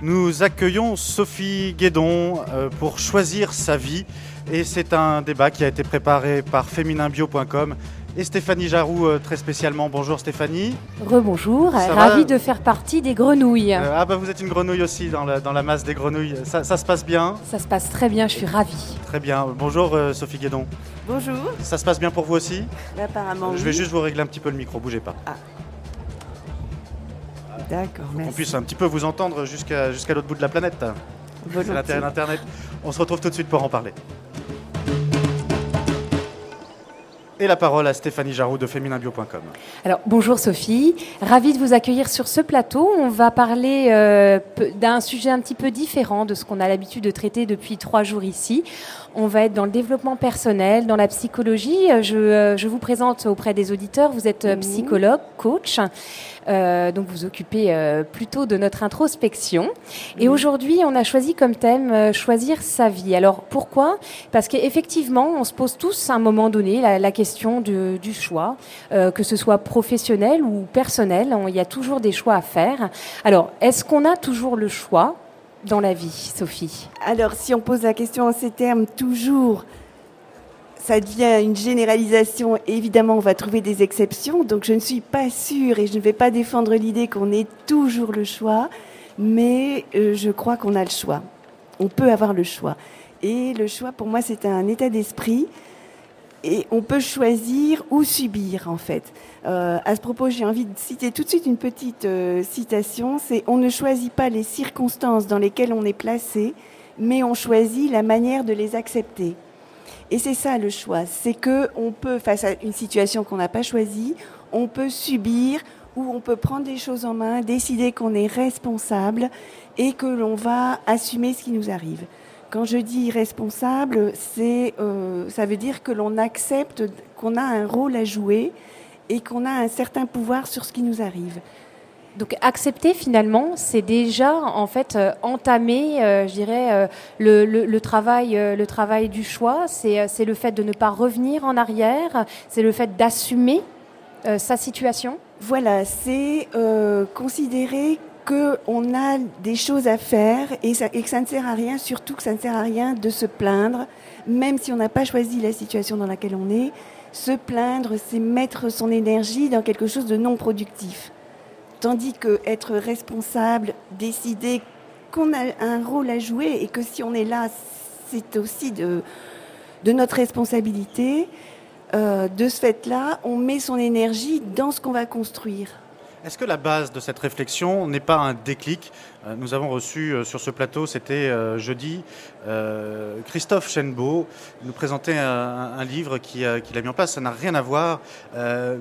Nous accueillons Sophie Guédon euh, pour choisir sa vie et c'est un débat qui a été préparé par fémininbio.com et Stéphanie Jaroux euh, très spécialement. Bonjour Stéphanie. Rebonjour, ravie de faire partie des grenouilles. Euh, ah bah vous êtes une grenouille aussi dans la, dans la masse des grenouilles. Ça, se passe bien Ça se passe très bien, je suis ravie. Très bien. Bonjour Sophie Guédon. Bonjour. Ça se passe bien pour vous aussi? Apparemment. Je vais juste vous régler un petit peu le micro, bougez pas. Ah. D'accord, merci. On puisse un petit peu vous entendre jusqu'à jusqu'à l'autre bout de la planète. C'est l'intérêt d'Internet. On se retrouve tout de suite pour en parler. Et la parole à Stéphanie Jarou de fémininbio.com. Alors bonjour Sophie, ravie de vous accueillir sur ce plateau. On va parler euh, d'un sujet un petit peu différent de ce qu'on a l'habitude de traiter depuis trois jours ici. On va être dans le développement personnel, dans la psychologie. Je, euh, je vous présente auprès des auditeurs, vous êtes euh, psychologue, coach. Euh, donc vous occupez euh, plutôt de notre introspection. Et aujourd'hui, on a choisi comme thème euh, choisir sa vie. Alors pourquoi? Parce qu'effectivement, on se pose tous à un moment donné la, question du choix, que ce soit professionnel ou personnel. il y a toujours des choix à faire. Alors, est-ce qu'on a toujours le choix? Dans la vie, Sophie Alors, si on pose la question en ces termes, toujours, ça devient une généralisation. Évidemment, on va trouver des exceptions. Donc, je ne suis pas sûre et je ne vais pas défendre l'idée qu'on ait toujours le choix, mais euh, je crois qu'on a le choix. On peut avoir le choix. Et le choix, pour moi, c'est un état d'esprit. Et on peut choisir ou subir, en fait. Euh, à ce propos, j'ai envie de citer tout de suite une petite euh, citation. C'est On ne choisit pas les circonstances dans lesquelles on est placé, mais on choisit la manière de les accepter. Et c'est ça le choix, c'est que on peut, face à une situation qu'on n'a pas choisie, on peut subir ou on peut prendre des choses en main, décider qu'on est responsable et que l'on va assumer ce qui nous arrive. Quand je dis responsable, c'est, euh, ça veut dire que l'on accepte qu'on a un rôle à jouer et qu'on a un certain pouvoir sur ce qui nous arrive. Donc accepter finalement, c'est déjà en fait euh, entamer, euh, je dirais, euh, le, travail, le travail du choix. C'est le fait de ne pas revenir en arrière. C'est le fait d'assumer sa situation. Voilà, c'est considérer qu'on a des choses à faire et, que ça ne sert à rien, surtout que ça ne sert à rien de se plaindre, même si on n'a pas choisi la situation dans laquelle on est. Se plaindre, c'est mettre son énergie dans quelque chose de non productif. Tandis que être responsable, décider qu'on a un rôle à jouer et que si on est là, c'est aussi de, de notre responsabilité. Euh, de ce fait-là, on met son énergie dans ce qu'on va construire. Est-ce que la base de cette réflexion n'est pas un déclic? Euh, Nous avons reçu euh, sur ce plateau, c'était jeudi, Christophe Chenbeau nous présentait un, livre qu'il a, mis en place. Ça n'a rien à voir,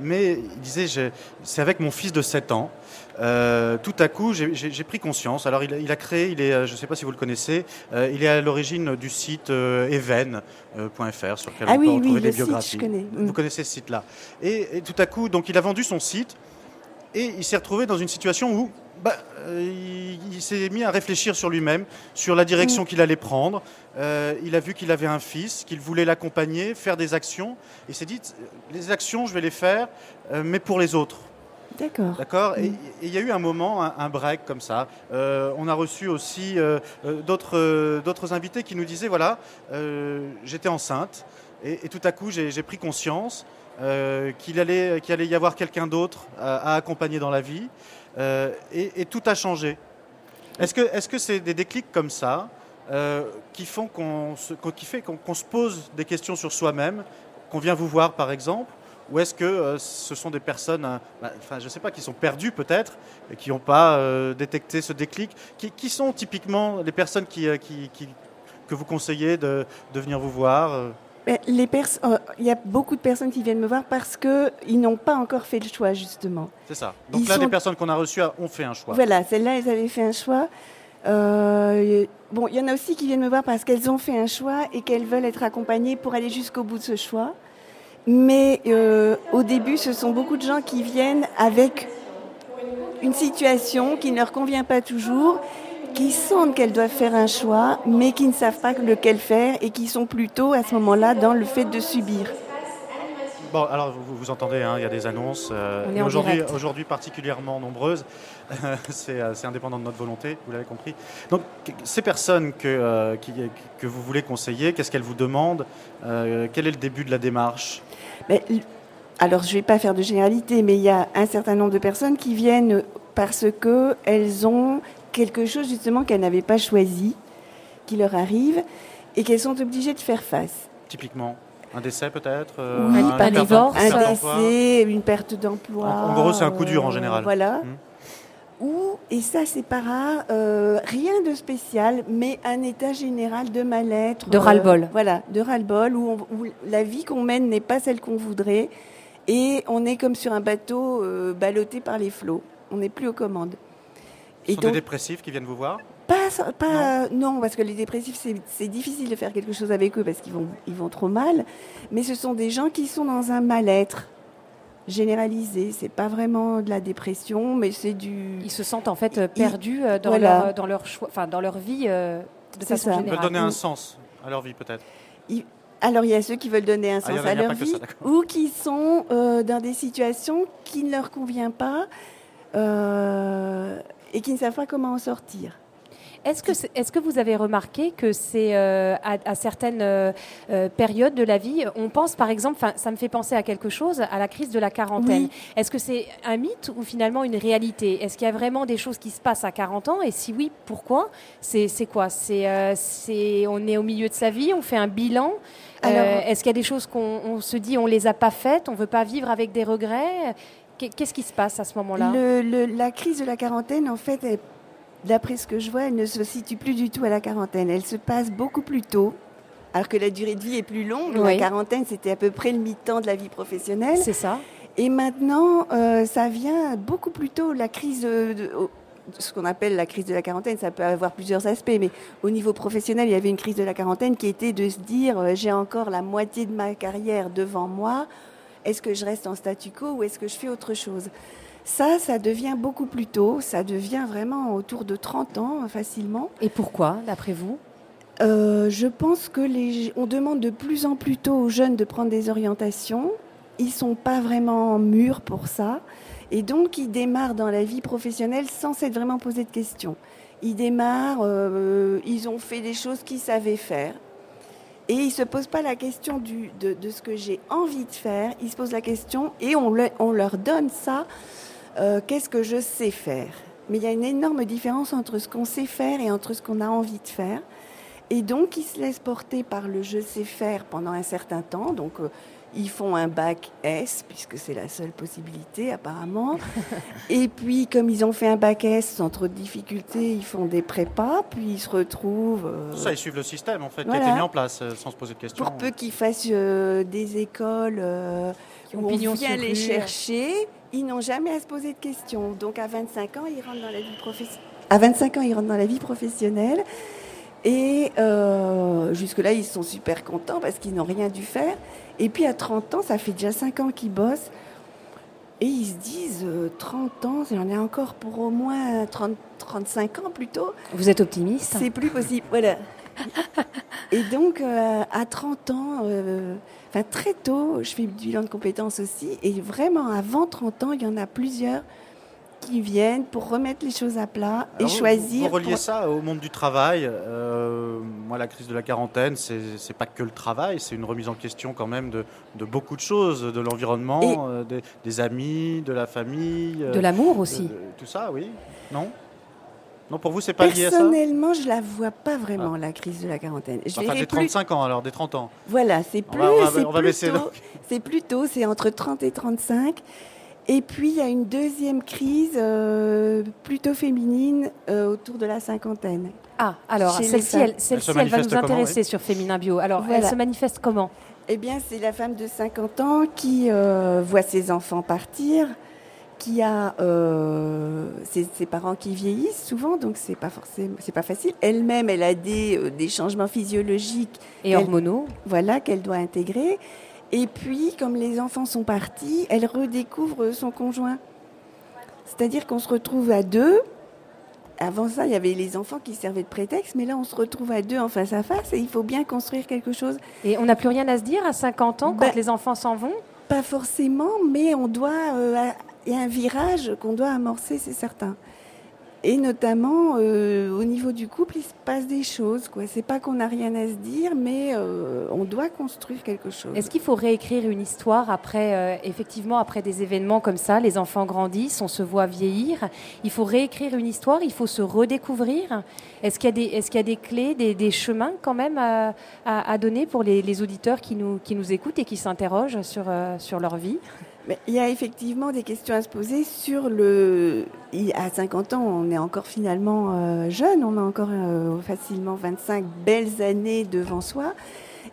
mais il disait c'est avec mon fils de 7 ans. Euh, tout à coup, j'ai pris conscience. Alors, il, a créé, il est, euh, je ne sais pas si vous le connaissez, euh, il est à l'origine du site even.fr sur lequel ah on oui, peut retrouver des biographies. connais. Vous connaissez ce site-là. Et, tout à coup, donc, il a vendu son site et il s'est retrouvé dans une situation où bah, il, s'est mis à réfléchir sur lui-même, sur la direction mm. qu'il allait prendre. il a vu qu'il avait un fils, qu'il voulait l'accompagner, faire des actions. Il s'est dit, les actions, je vais les faire, mais pour les autres D'accord. D'accord? Et il y a eu un moment, un, break comme ça. Euh, on a reçu aussi euh, euh, d'autres, d'autres invités qui nous disaient voilà, j'étais enceinte et, tout à coup j'ai, pris conscience qu'il allait, allait y avoir quelqu'un d'autre à, accompagner dans la vie et, tout a changé. Est-ce que, c'est des déclics comme ça qui font qu'on se, qui se pose des questions sur soi-même, qu'on vient vous voir par exemple ou est-ce que euh, ce sont des personnes, euh, bah, enfin, je ne sais pas, qui sont perdues peut-être, et qui n'ont pas euh, détecté ce déclic qui, sont typiquement les personnes qui, que vous conseillez de, venir vous voir les il y a beaucoup de personnes qui viennent me voir parce qu'ils n'ont pas encore fait le choix, justement. C'est ça. Donc là, les personnes qu'on a reçues ont fait un choix. Voilà, celles-là, elles avaient fait un choix. bon, il y en a aussi qui viennent me voir parce qu'elles ont fait un choix et qu'elles veulent être accompagnées pour aller jusqu'au bout de ce choix. Mais euh, au début, ce sont beaucoup de gens qui viennent avec une situation qui ne leur convient pas toujours, qui sentent qu'elles doivent faire un choix, mais qui ne savent pas lequel faire et qui sont plutôt à ce moment-là dans le fait de subir. Bon, alors vous, vous entendez, hein, il y a des annonces. euh, aujourd'hui, particulièrement nombreuses. c'est, euh, c'est indépendant de notre volonté, vous l'avez compris. Donc, ces personnes que, euh, qui- que vous voulez conseiller, qu'est-ce qu'elles vous demandent Quel est le début de la démarche? Mais, l- alors, je ne vais pas faire de généralité, mais il y a un certain nombre de personnes qui viennent parce qu'elles ont quelque chose justement qu'elles n'avaient pas choisi, qui leur arrive, et qu'elles sont obligées de faire face. Typiquement Un décès peut-être euh, Oui, un divorce. Un décès, une perte d'emploi. En- en gros, c'est un coup dur, en général. Voilà. Hmm. Ou, et ça c'est pas rare, euh, rien de spécial, mais un état général de mal-être. De ras-le-bol. voilà, de ras-le-bol, où, où la vie qu'on mène n'est pas celle qu'on voudrait, et on est comme sur un bateau euh, ballotté par les flots. On n'est plus aux commandes. Ce sont donc, des dépressifs qui viennent vous voir? Pas, pas non. parce que les dépressifs, c'est- difficile de faire quelque chose avec eux parce qu'ils vont, ils vont trop mal. Mais ce sont des gens qui sont dans un mal-être généralisé. C'est pas vraiment de la dépression, mais c'est du. Ils se sentent en fait perdus euh, dans, Voilà. leur, dans, leur choix, enfin, dans leur vie euh, de façon ça. Ils veulent générale. donner un sens à leur vie peut-être. Alors il y a ceux qui veulent donner un Ah, sens a- à leur vie, ça, ou qui sont euh, dans des situations qui ne leur conviennent pas euh, et qui ne savent pas comment en sortir. Est-ce que, est-ce que vous avez remarqué que c'est euh, à, à certaines euh, euh, périodes de la vie, on pense par exemple, ça me fait penser à quelque chose, à la crise de la quarantaine. Oui. Est-ce que c'est un mythe ou finalement une réalité? Est-ce qu'il y a vraiment des choses qui se passent à 40 ans? Et si oui, pourquoi? C'est quoi? C'est euh, on est au milieu de sa vie, on fait un bilan. Est-ce qu'il y a des choses qu'on on se dit on les a pas faites, on veut pas vivre avec des regrets? Qu'est-ce qui se passe à ce moment-là la crise de la quarantaine, en fait, d'après ce que je vois, elle ne se situe plus du tout à la quarantaine. Elle se passe beaucoup plus tôt. Alors que la durée de vie est plus longue. Oui. La quarantaine, c'était à peu près le mi-temps de la vie professionnelle. C'est ça. Et maintenant, euh, ça vient beaucoup plus tôt. La crise, de, de- au- ce qu'on appelle la crise de la quarantaine, ça peut avoir plusieurs aspects, mais au niveau professionnel, il y avait une crise de la quarantaine qui était de se dire euh, j'ai encore la moitié de ma carrière devant moi. Est-ce que je reste en statu quo ou est-ce que je fais autre chose? Ça, ça devient beaucoup plus tôt. Ça devient vraiment autour de 30 ans euh, facilement. Et pourquoi, d'après vous? Euh, je pense que les, on demande de plus en plus tôt aux jeunes de prendre des orientations. Ils sont pas vraiment mûrs pour ça. Et donc, ils démarrent dans la vie professionnelle sans s'être vraiment posé de questions. Ils démarrent, euh, ils ont fait des choses qu'ils savaient faire. Et ils se posent pas la question de, ce que j'ai envie de faire. Ils se posent la question et on leur donne ça. euh, Qu'est-ce que je sais faire? Mais il y a une énorme différence entre ce qu'on sait faire et entre ce qu'on a envie de faire. Et donc, ils se laissent porter par le je sais faire pendant un certain temps. Donc, euh, ils font un bac S, puisque c'est la seule possibilité apparemment. Et puis, comme ils ont fait un bac S sans trop de difficultés, ils font des prépas, puis ils se retrouvent. euh, Ça, ils suivent le système en fait qui a Voilà. été mis en place euh, sans se poser de questions. pour peu qu'ils fassent euh, des écoles euh, Qui ont où on vient les chercher, ils n'ont jamais à se poser de questions. Donc à 25 ans, ils rentrent dans la vie professionnelle. À 25 ans, ils rentrent dans la vie professionnelle. Et euh, jusque-là, ils sont super contents parce qu'ils n'ont rien dû faire. Et puis à 30 ans, ça fait déjà 5 ans qu'ils bossent. Et ils se disent, euh, 30 ans, j'en ai encore pour au moins 30, 35 ans plutôt. Vous êtes optimiste C'est plus possible, voilà. Et donc, euh, à 30 ans, euh, enfin très tôt, je fais du bilan de compétences aussi. Et vraiment, avant 30 ans, il y en a plusieurs qui viennent pour remettre les choses à plat et vous- choisir. Vous reliez pour- ça au monde du travail. Euh, moi, la crise de la quarantaine, c'est pas que le travail, c'est une remise en question quand même de, de beaucoup de choses, de l'environnement, euh, des, des amis, de la famille, euh, De l'amour aussi. tout ça, oui. Non? Non, pour vous, c'est pas lié à ça? Personnellement, je la vois pas vraiment la crise de la quarantaine. Je Enfin, des plus. 35 ans alors, des 30 ans. Voilà, c'est On plus. va- on va- on va plutôt-. C'est plutôt, c'est entre 30 et 35. Et puis, il y a une deuxième crise euh, plutôt féminine euh, autour de la cinquantaine. Ah, alors celle-ci, elle, celle-ci, Elle elle va nous intéresser sur Féminin Bio. Alors, elle se manifeste comment Eh bien, c'est la femme de 50 ans qui euh, voit ses enfants partir, qui a euh, ses, ses parents qui vieillissent souvent, donc c'est pas forcément, c'est pas facile. Elle-même, elle a des, euh, des changements physiologiques, Et hormonaux voilà, qu'elle doit intégrer. Et puis, comme les enfants sont partis, elle redécouvre son conjoint. C'est-à-dire qu'on se retrouve à deux. Avant ça, il y avait les enfants qui servaient de prétexte, mais là, on se retrouve à deux en face à face et il faut bien construire quelque chose. Et on n'a plus rien à se dire à 50 ans quand Ben- les enfants s'en vont? Pas forcément, mais on doit. euh, Il y a un virage qu'on doit amorcer, c'est certain. Et notamment, euh, au niveau du couple, il se passe des choses. quoi. C'est pas qu'on n'a rien à se dire, mais euh, on doit construire quelque chose. Est-ce qu'il faut réécrire une histoire après, euh, effectivement, après des événements comme ça? Les enfants grandissent, on se voit vieillir. Il faut réécrire une histoire, il faut se redécouvrir. Est-ce qu'il y a des, clés, des, chemins quand même à, donner pour les, auditeurs qui nous, écoutent et qui s'interrogent sur leur vie? Il y a effectivement des questions à se poser sur le. À 50 ans, on est encore finalement euh, jeune, on a encore euh, facilement 25 belles années devant soi.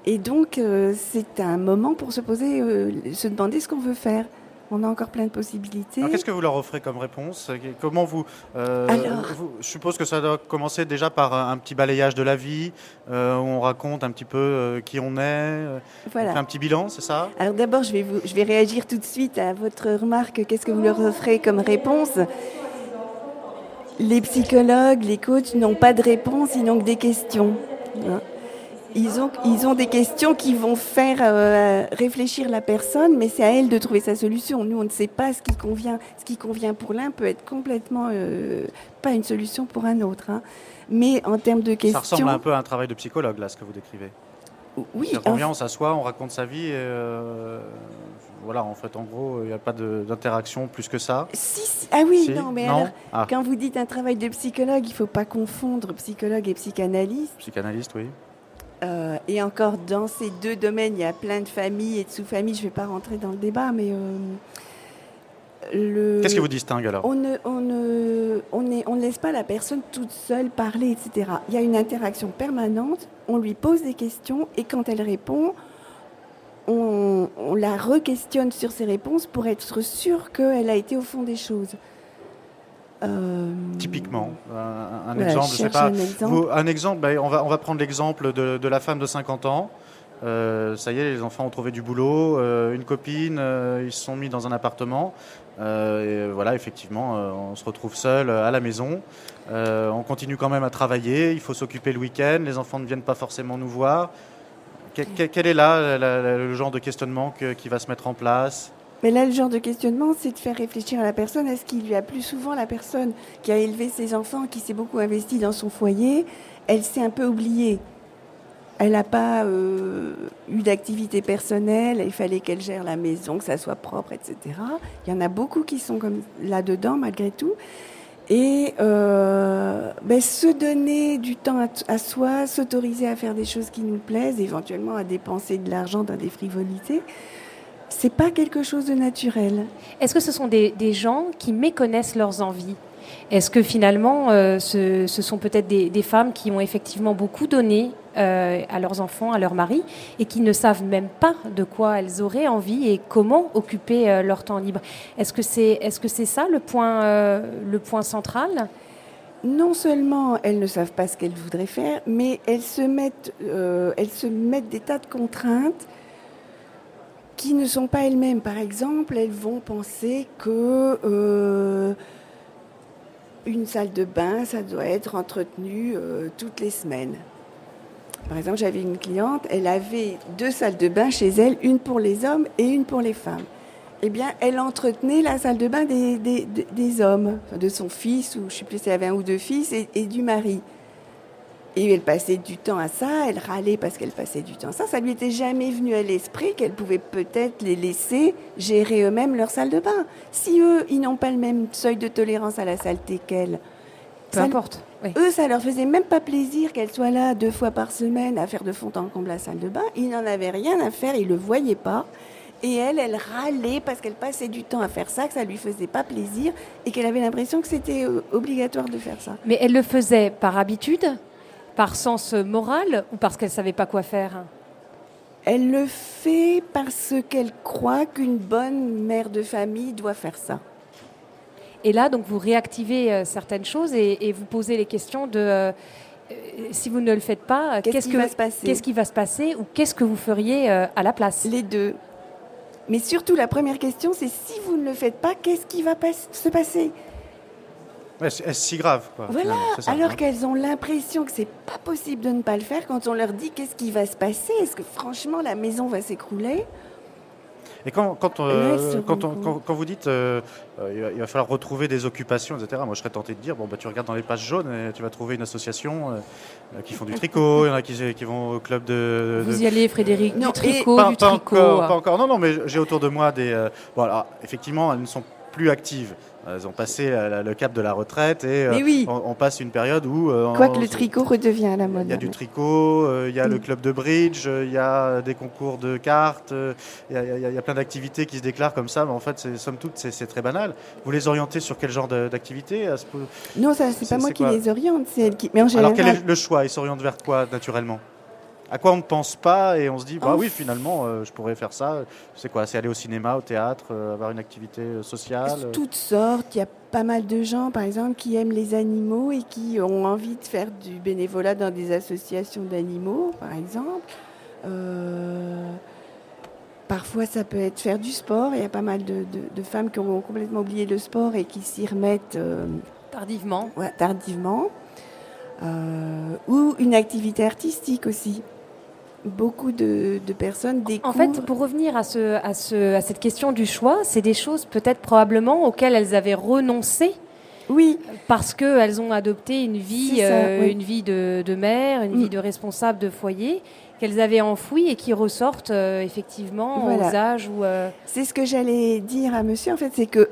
Et donc, euh, c'est un moment pour se poser, se demander ce qu'on veut faire. On a encore plein de possibilités. Qu'est-ce que vous leur offrez comme réponse Comment vous, euh, Alors- vous- Je suppose que ça doit commencer déjà par un petit balayage de la vie, euh, où on raconte un petit peu euh, qui on est, on Voilà. fait un petit bilan, c'est ça? Alors d'abord, je vais, vous, je vais réagir tout de suite à votre remarque. Qu'est-ce que vous leur offrez comme réponse? Les psychologues, les coachs n'ont pas de réponse, ils n'ont que des questions. hein. Ils ont, ils ont des questions qui vont faire euh, réfléchir la personne, mais c'est à elle de trouver sa solution. Nous, on ne sait pas ce qui convient. Ce qui convient pour l'un peut être complètement euh, pas une solution pour un autre. hein. Mais en termes de Ça questions, ressemble un peu à un travail de psychologue, là, ce que vous décrivez. oui, C'est-à-dire qu'on en vient, on s'assoit, on raconte sa vie, et euh, voilà, en fait, en gros, il n'y a pas d'interaction plus que ça. Si, si. Ah oui, Si non, mais Non? alors, Ah, quand vous dites un travail de psychologue, il ne faut pas confondre psychologue et psychanalyste. psychanalyste, oui. Euh, et encore, dans ces deux domaines, il y a plein de familles et de sous-familles. Je ne vais pas rentrer dans le débat, mais euh, le... Qu'est-ce qui vous distingue alors? On ne, on, ne, on, est- on ne laisse pas la personne toute seule parler, etc. Il y a une interaction permanente, on lui pose des questions et quand elle répond, on, on la re-questionne sur ses réponses pour être sûr qu'elle a été au fond des choses. Euh, Typiquement, un, un voilà, exemple, je je sais cherche pas. un exemple. Vous- un exemple, ben, on, va, on va prendre l'exemple de, de la femme de 50 ans. Euh, ça y est, les enfants ont trouvé du boulot, euh, une copine, ils se sont mis dans un appartement. Et voilà, effectivement, on se retrouve seul à la maison. On continue quand même à travailler, il faut s'occuper le week-end, les enfants ne viennent pas forcément nous voir. Que- que- quel est là la- la- le genre de questionnement que- qui va se mettre en place? Mais là, le genre de questionnement, c'est de faire réfléchir à la personne. Est-ce qu'il lui a plus souvent la personne qui a élevé ses enfants, qui s'est beaucoup investi dans son foyer, elle s'est un peu oubliée. Elle n'a pas euh, eu d'activité personnelle, il fallait qu'elle gère la maison, que ça soit propre, etc. Il y en a beaucoup qui sont comme là-dedans, malgré tout. Et euh, ben, se donner du temps à soi, s'autoriser à faire des choses qui nous plaisent, éventuellement à dépenser de l'argent dans des frivolités, c'est pas quelque chose de naturel. Est-ce que ce sont des, des gens qui méconnaissent leurs envies? Est-ce que finalement, euh, ce, ce sont peut-être des, des femmes qui ont effectivement beaucoup donné euh, à leurs enfants, à leur mari, et qui ne savent même pas de quoi elles auraient envie et comment occuper euh, leur temps libre? Est-ce que c'est est -ce c'est ça le point, le point central? Non seulement elles ne savent pas ce qu'elles voudraient faire, mais elles se mettent, elles se mettent des tas de contraintes qui ne sont pas elles-mêmes. Par exemple, elles vont penser que euh, une salle de bain, ça doit être entretenu euh, toutes les semaines. Par exemple, j'avais une cliente, elle avait deux salles de bain chez elle, une pour les hommes et une pour les femmes. Eh bien, elle entretenait la salle de bain des, hommes, de son fils, ou je ne sais plus si elle avait un ou deux fils, et du mari. Et elle passait du temps à ça, elle râlait parce qu'elle passait du temps à ça. Ça lui était jamais venu à l'esprit qu'elle pouvait peut-être les laisser gérer eux-mêmes leur salle de bain. Si eux, ils n'ont pas le même seuil de tolérance à la saleté qu'elle, Peu ça- importe. oui. eux, ça leur faisait même pas plaisir qu'elle soit là deux fois par semaine à faire de fond en comble la salle de bain. Ils n'en avaient rien à faire, ils le voyaient pas. Et elle, elle râlait parce qu'elle passait du temps à faire ça, que ça lui faisait pas plaisir et qu'elle avait l'impression que c'était euh, obligatoire de faire ça. Mais elle le faisait par habitude, par sens moral, ou parce qu'elle savait pas quoi faire? Elle le fait parce qu'elle croit qu'une bonne mère de famille doit faire ça. Et là, donc, vous réactivez euh, certaines choses et, et vous posez les questions de euh, si vous ne le faites pas, euh, Qu'est-ce qui que- va se passer? Qu'est-ce qui va se passer ou qu'est-ce que vous feriez euh, à la place? Les deux. Mais surtout, la première question, c'est si vous ne le faites pas, qu'est-ce qui va pas- se passer? Ouais, Est-ce est-ce si grave quoi, Voilà, ça, alors hein qu'elles ont l'impression que c'est pas possible de ne pas le faire quand on leur dit qu'est-ce qui va se passer, est-ce que franchement la maison va s'écrouler? Et quand, quand, euh, quand, quand, vous dites euh, il, va, falloir retrouver des occupations, etc., moi je serais tenté de dire bon, bah, tu regardes dans les pages jaunes et tu vas trouver une association qui font du tricot, il y en a qui, qui vont au club de. Vous y allez, Frédéric, du tricot, pas, du tricot. Encore, pas encore, non, non, mais j'ai autour de moi des. bon, alors, effectivement, elles ne sont plus actives. Elles ont passé le cap de la retraite et euh, on, passe une période où... Euh, Quoi que le tricot redevient à la mode. Il y a du tricot, euh, il y a le club de bridge, il y a des concours de cartes, il y, a, plein d'activités qui se déclarent comme ça, mais en fait, somme toute, c'est très banal. Vous les orientez sur quel genre d'activité Non, c'est pas moi qui les oriente, qui... Mais en général... Alors quel est le choix? Ils s'orientent vers quoi, naturellement? À quoi on ne pense pas et on se dit bah oui finalement euh, je pourrais faire ça. C'est quoi c'est aller au cinéma au théâtre euh, avoir une activité euh, sociale toutes sortes? Il y a pas mal de gens par exemple qui aiment les animaux et qui ont envie de faire du bénévolat dans des associations d'animaux par exemple. Parfois ça peut être faire du sport. Il y a pas mal de, femmes qui ont complètement oublié le sport et qui s'y remettent tardivement. tardivement. Ou une activité artistique aussi beaucoup de, personnes découvrent. En fait, pour revenir à, ce, à, ce, à cette question du choix, c'est des choses peut-être probablement auxquelles elles avaient renoncé. Oui. Parce qu'elles ont adopté une vie, euh, une vie de, de mère, une vie mm. de responsable de foyer, qu'elles avaient enfouies et qui ressortent euh, effectivement aux âges où. Euh, c'est ce que j'allais dire à monsieur, en fait, c'est que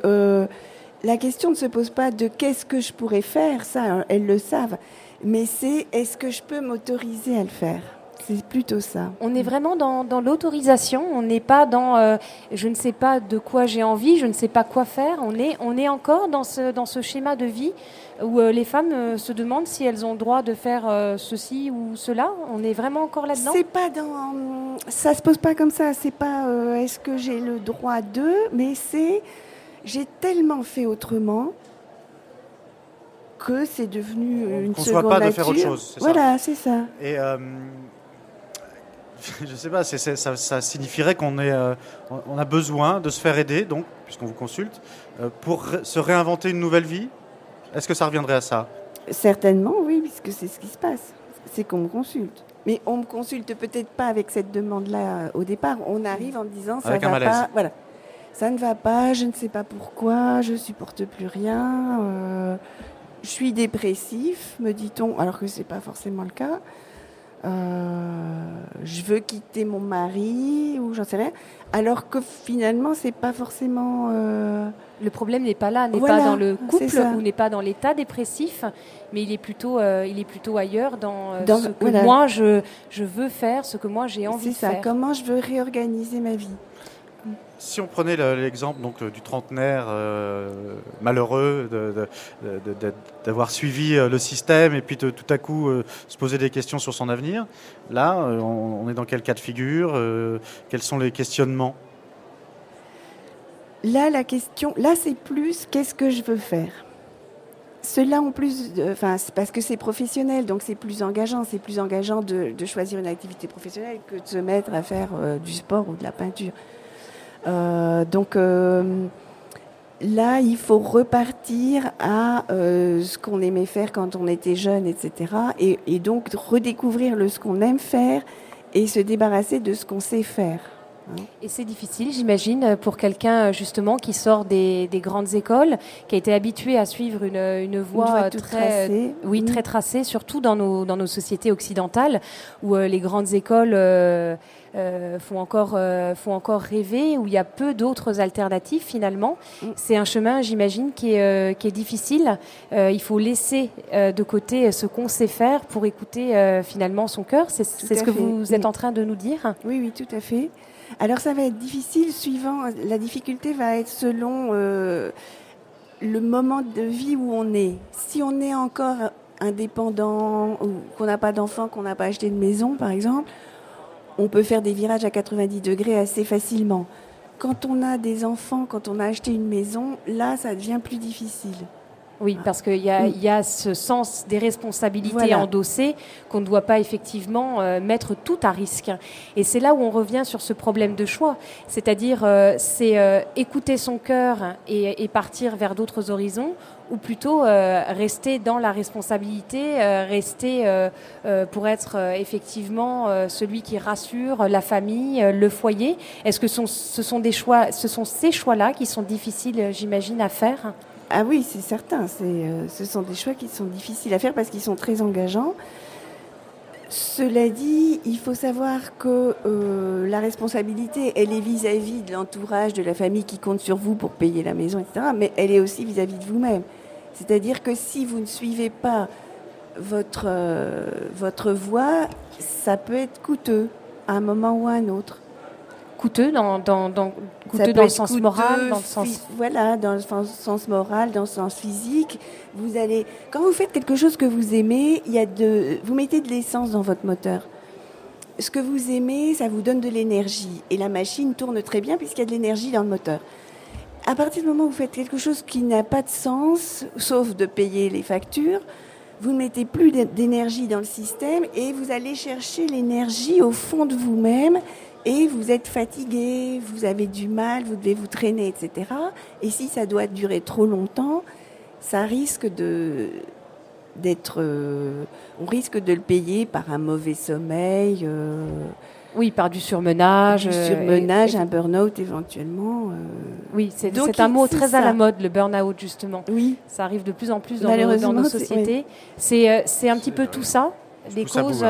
la question ne se pose pas de qu'est-ce que je pourrais faire, ça, hein, elles le savent, mais c'est est-ce que je peux m'autoriser à le faire? C'est plutôt ça. On est vraiment dans, l'autorisation. On n'est pas dans euh, je ne sais pas de quoi j'ai envie, je ne sais pas quoi faire. On est, on est encore dans ce, dans ce schéma de vie où euh, les femmes euh, se demandent si elles ont le droit de faire ceci ou cela. On est vraiment encore là-dedans. C'est pas dans. Ça se pose pas comme ça. C'est pas est-ce que j'ai le droit de, mais c'est j'ai tellement fait autrement que c'est devenu une seconde pas de faire autre chose. Voilà, c'est ça. Et je sais pas, ça, signifierait qu'on euh, on a besoin de se faire aider, donc, puisqu'on vous consulte, euh, pour se réinventer une nouvelle vie. Est-ce que ça reviendrait à ça? Certainement, oui, puisque c'est ce qui se passe. C'est qu'on me consulte. Mais on me consulte peut-être pas avec cette demande-là euh, au départ. On arrive en me disant ça va pas. Voilà, ça ne va pas. Je ne sais pas pourquoi. Je supporte plus rien. je suis dépressif, me dit-on, alors que c'est pas forcément le cas. Euh, je veux quitter mon mari ou j'en sais rien. Alors que finalement, c'est pas forcément. Euh, le problème n'est pas là, n'est pas dans le couple ou n'est pas dans l'état dépressif, mais il est plutôt, euh, il est plutôt ailleurs dans, ce que moi je, je veux faire, ce que moi j'ai envie de faire. C'est ça. Comment je veux réorganiser ma vie? Si on prenait l'exemple donc du trentenaire euh, malheureux d'avoir suivi euh, le système et puis de, tout à coup euh, se poser des questions sur son avenir, là, on, est dans quel cas de figure Quels sont les questionnements? Là, la question, là, c'est plus qu'est-ce que je veux faire? Cela en plus, enfin, parce que c'est professionnel, donc c'est plus engageant. C'est plus engageant de, choisir une activité professionnelle que de se mettre à faire du sport ou de la peinture. Euh, donc euh, là, il faut repartir à euh, ce qu'on aimait faire quand on était jeune, etc. Et, et donc redécouvrir le, ce qu'on aime faire et se débarrasser de ce qu'on sait faire. Et c'est difficile, j'imagine, pour quelqu'un justement qui sort des, grandes écoles, qui a été habitué à suivre une, une voie, très, tracée. oui, très tracée, surtout dans nos, dans nos sociétés occidentales, où les grandes écoles euh, euh, font, encore, euh, font encore rêver, où il y a peu d'autres alternatives finalement. Mm. C'est un chemin, j'imagine, qui est, qui est difficile. il faut laisser de côté ce qu'on sait faire pour écouter finalement son cœur. C'est ce que vous êtes en train de nous dire Oui, oui, tout à fait. Alors ça va être difficile suivant, la difficulté va être selon euh, le moment de vie où on est. Si on est encore indépendant ou qu'on n'a pas d'enfant, qu'on n'a pas acheté de maison par exemple, on peut faire des virages à 90 degrés assez facilement. Quand on a des enfants, quand on a acheté une maison, là ça devient plus difficile. Oui, parce qu'il y, a- Mm. y a ce sens des responsabilités Voilà. endossées qu'on ne doit pas effectivement euh, mettre tout à risque. Et c'est là où on revient sur ce problème de choix. C'est-à-dire, euh, c'est euh, écouter son cœur et, et partir vers d'autres horizons, ou plutôt rester dans la responsabilité, rester pour être effectivement celui qui rassure la famille, le foyer. Est-ce que ce sont des choix, ce sont ces choix-là qui sont difficiles, j'imagine, à faire? Ah oui, c'est certain. Euh, ce sont des choix qui sont difficiles à faire parce qu'ils sont très engageants. Cela dit, il faut savoir que euh, la responsabilité, elle est vis-à-vis de l'entourage, de la famille qui compte sur vous pour payer la maison, etc. Mais elle est aussi vis-à-vis de vous-même. C'est-à-dire que si vous ne suivez pas votre, euh, votre voie, ça peut être coûteux à un moment ou à un autre. Coûteux dans, dans, dans, coûteux dans le sens coûteux, moral, dans le sens voilà, dans le sens, moral, dans le sens physique. Vous allez, quand vous faites quelque chose que vous aimez, il y a de, vous mettez de l'essence dans votre moteur. Ce que vous aimez, ça vous donne de l'énergie, et la machine tourne très bien puisqu'il y a de l'énergie dans le moteur. À partir du moment où vous faites quelque chose qui n'a pas de sens, sauf de payer les factures, vous ne mettez plus d'é- d'énergie dans le système et vous allez chercher l'énergie au fond de vous-même et vous êtes fatigué, vous avez du mal, vous devez vous traîner, etc. Et si ça doit durer trop longtemps, ça risque de d'être, euh, on risque de le payer par un mauvais sommeil, euh, oui, par du surmenage. du euh, surmenage, et- un burn-out éventuellement. euh. oui, c'est un mot très à la mode, le burn-out justement. Oui, Ça arrive de plus en plus dans nos, Malheureusement, dans nos c'est- sociétés. C'est un petit peu tout ça, les causes.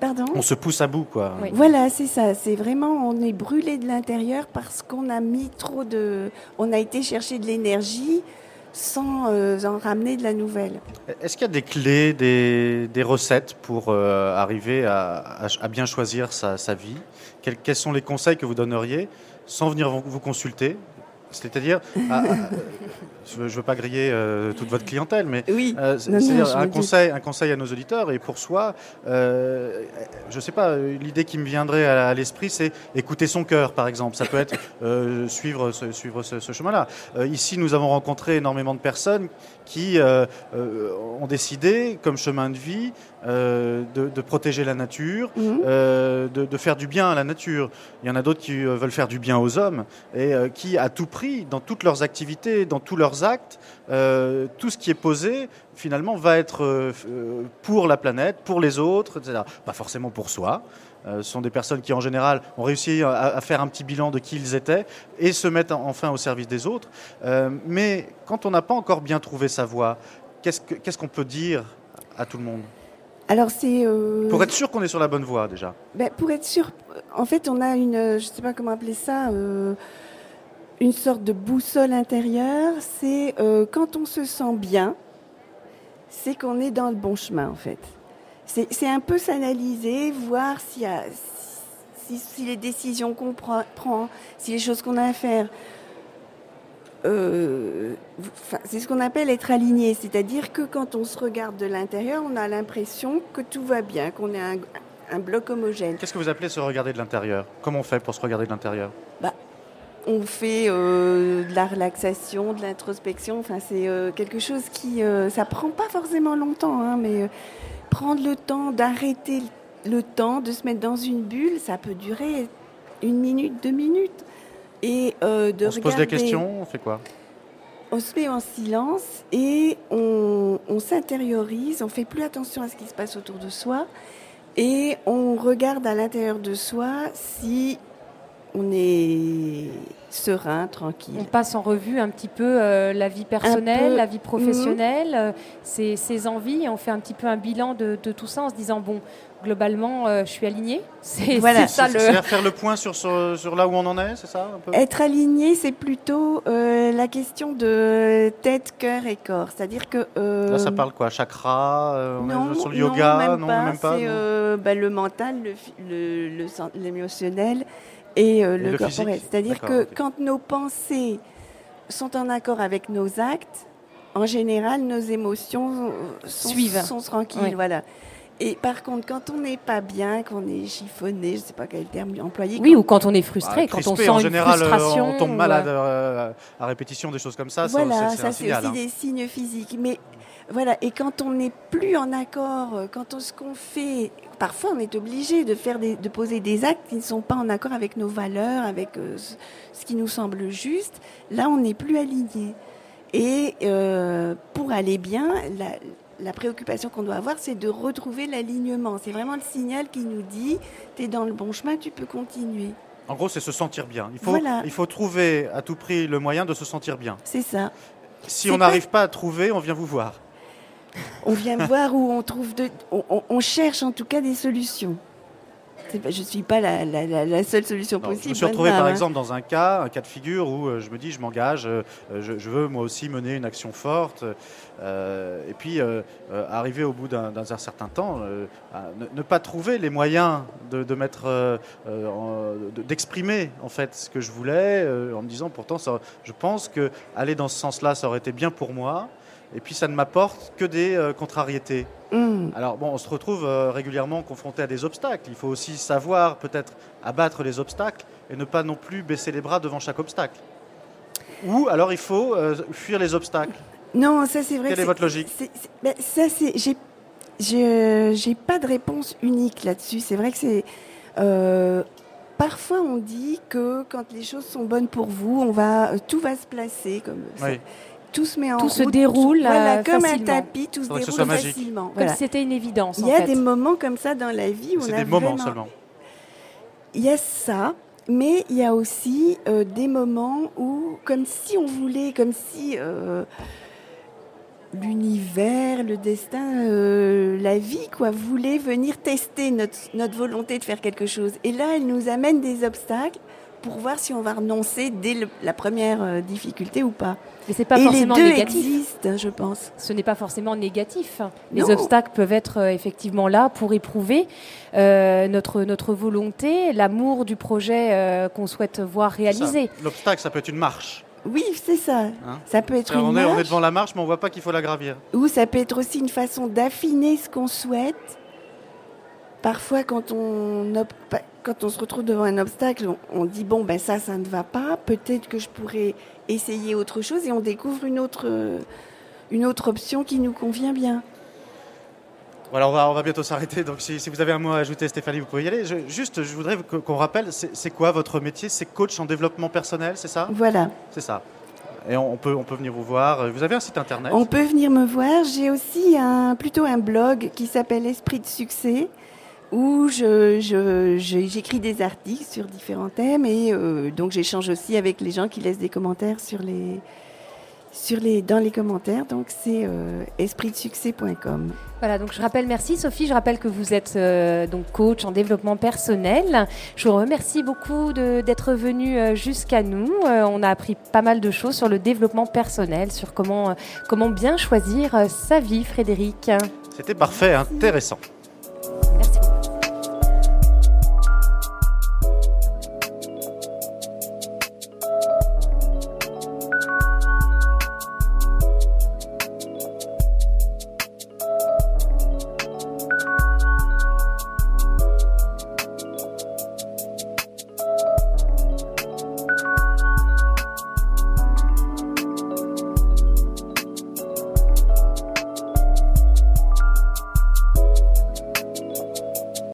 Pardon. On se pousse à bout, quoi. Oui. Voilà, c'est ça. C'est vraiment, on est brûlé de l'intérieur parce qu'on a mis trop de, on a été chercher de l'énergie sans euh, en ramener de la nouvelle. Est-ce qu'il y a des clés, des, des recettes pour euh, arriver à, à- à bien choisir sa, sa vie? Quels, quels sont les conseils que vous donneriez sans venir vous, consulter? C'est-à-dire, je ne veux, pas griller euh, toute votre clientèle, mais Oui. euh, c'est- c'est-à-dire un conseil, un conseil à nos auditeurs et pour soi, euh, je sais pas, l'idée qui me viendrait à, à l'esprit, c'est écouter son cœur, par exemple. Ça peut être suivre ce, suivre ce, ce chemin-là. Ici, nous avons rencontré énormément de personnes qui ont décidé, comme chemin de vie, de, de protéger la nature, Mhm. de, de faire du bien à la nature. Il y en a d'autres qui veulent faire du bien aux hommes et qui, à tout prix, dans toutes leurs activités, dans tous leurs actes, euh, tout ce qui est posé, finalement, va être euh, euh, pour la planète, pour les autres, etc. Pas forcément pour soi. Euh, ce sont des personnes qui, en général, ont réussi à, à faire un petit bilan de qui ils étaient et se mettent en- enfin au service des autres. Mais quand on n'a pas encore bien trouvé sa voie, qu'est-ce que- qu'est-ce qu'on peut dire à tout le monde? Alors c'est euh, Pour être sûr qu'on est sur la bonne voie, déjà. ben, pour être sûr. En fait, on a une, je sais pas comment appeler ça, euh, une sorte de boussole intérieure. C'est euh, quand on se sent bien, c'est qu'on est dans le bon chemin, en fait. C'est c'est un peu s'analyser, voir si, si les décisions qu'on prend, si les choses qu'on a à faire. euh, c'est ce qu'on appelle être aligné, c'est-à-dire que quand on se regarde de l'intérieur, on a l'impression que tout va bien, qu'on est un, un bloc homogène. Qu'est-ce que vous appelez se regarder de l'intérieur? Comment on fait pour se regarder de l'intérieur? On fait euh, de la relaxation, de l'introspection. Enfin, c'est euh, quelque chose qui, euh, ça prend pas forcément longtemps, hein, mais euh, prendre le temps d'arrêter le temps, de se mettre dans une bulle, ça peut durer une minute, deux minutes, et de On se pose regarder. des questions, on fait quoi? On se met en silence et on, on s'intériorise, on fait plus attention à ce qui se passe autour de soi et on regarde à l'intérieur de soi si on est serein, tranquille. On passe en revue un petit peu euh, la vie personnelle, peu. la vie professionnelle, euh, ses, ses envies, et on fait un petit peu un bilan de, de tout ça en se disant bon, globalement, euh, je suis alignée. C'est Voilà. ça le. Faire le point sur, sur, sur là où on en est, c'est ça un peu? Être aligné, c'est plutôt euh, la question de tête, cœur et corps. C'est-à-dire que euh, Là, ça parle quoi? Chakra euh, On non, est sur le non, yoga même pas. même pas C'est non? euh, bah, le mental, le fi- le- le l'émotionnel et, euh, Et le, le corporel. C'est-à-dire que quand nos pensées sont en accord avec nos actes, en général, nos émotions sont, Suivent. sont tranquilles. Oui. Voilà. Et par contre, quand on n'est pas bien, qu'on est chiffonné, je ne sais pas quel terme employer. Oui, ou quand on est frustré, Bah, quand on sent en général, euh, frustration. on tombe malade euh, euh, à répétition des choses comme ça. ça, Voilà, ça c'est aussi hein. des signes physiques. Mais voilà, et quand on n'est plus en accord, euh, quand on, ce qu'on fait, parfois on est obligé de faire des, de poser des actes qui ne sont pas en accord avec nos valeurs, avec euh, ce, qui nous semble juste. Là, on n'est plus aligné. Et euh, pour aller bien, la, la préoccupation qu'on doit avoir, c'est de retrouver l'alignement. C'est vraiment le signal qui nous dit, tu es dans le bon chemin, tu peux continuer. En gros, c'est se sentir bien. Il faut, Voilà. il faut trouver à tout prix le moyen de se sentir bien. C'est ça. Si on pas- n'arrive pas à trouver, on vient vous voir. On vient voir où on trouve de, on, cherche en tout cas des solutions. Pas- je ne suis pas la, la- la- la seule solution Non, possible. je me suis de retrouvé par hein. exemple dans un cas, un cas de figure où euh, je me dis je m'engage, euh, je, je veux moi aussi mener une action forte. euh, et puis euh, arriver au bout d'un certain temps, euh, ne, ne pas trouver les moyens de, de mettre, d'exprimer en fait ce que je voulais, en me disant pourtant ça, je pense que aller dans ce sens-là, ça aurait été bien pour moi. Et puis ça ne m'apporte que des euh, contrariétés. Hum, Alors bon, on se retrouve euh, régulièrement confronté à des obstacles. Il faut aussi savoir peut-être abattre les obstacles et ne pas non plus baisser les bras devant chaque obstacle. Ou alors il faut euh, fuir les obstacles. Non, ça c'est vrai. Quelle que est votre logique ben, Ça c'est, j'ai, pas de réponse unique là-dessus. C'est vrai que c'est. parfois on dit que quand les choses sont bonnes pour vous, on va, tout va se placer comme. Oui. Tout se met en Tout se route, déroule, Voilà, euh, comme facilement. un tapis, tout se déroule facilement. Comme Voilà. si c'était une évidence. Il y a fait. des moments comme ça dans la vie où on C'est a des moments vraiment- seulement. Il y a ça, mais il y a aussi euh, des moments où, comme si on voulait, comme si euh, l'univers, le destin, euh, la vie, quoi, voulait venir tester notre, notre volonté de faire quelque chose. Et là, elle nous amène des obstacles pour voir si on va renoncer dès le- la première euh, difficulté ou pas. Mais c'est pas Et les forcément deux négatif. existent, je pense. Ce n'est pas forcément négatif. Les Non. obstacles peuvent être euh, effectivement là pour éprouver euh, notre, notre volonté, l'amour du projet euh, qu'on souhaite voir réalisé. L'obstacle, ça peut être une marche. Oui, c'est ça. Hein ça peut être une on, est, on est marche. devant la marche, mais on voit pas qu'il faut la gravir. Ou ça peut être aussi une façon d'affiner ce qu'on souhaite. Parfois, quand on, op- quand on se retrouve devant un obstacle, on, on dit bon, ben ça, ça ne va pas. Peut-être que je pourrais essayer autre chose et on découvre une autre, euh, une autre option qui nous convient bien. Voilà, on va, on va bientôt s'arrêter. Donc, si, si vous avez un mot à ajouter, Stéphanie, vous pouvez y aller. Je- juste, je voudrais qu'on rappelle, c'est c'est quoi votre métier? C'est coach en développement personnel, c'est ça? Voilà. C'est ça. Et on, on peut, on peut venir vous voir. Vous avez un site internet? On peut venir me voir. J'ai aussi un, plutôt un blog qui s'appelle Esprit de succès où je, je- je- j'écris des articles sur différents thèmes et euh, donc j'échange aussi avec les gens qui laissent des commentaires sur les, sur les, dans les commentaires. Donc c'est euh, espritdesuccès.com. Voilà, donc je rappelle, merci Sophie, je rappelle que vous êtes euh, donc coach en développement personnel. Je vous remercie beaucoup de- d'être venu euh, jusqu'à nous. Euh, on a appris pas mal de choses sur le développement personnel, sur comment, comment bien choisir sa vie, Frédéric. C'était parfait, intéressant.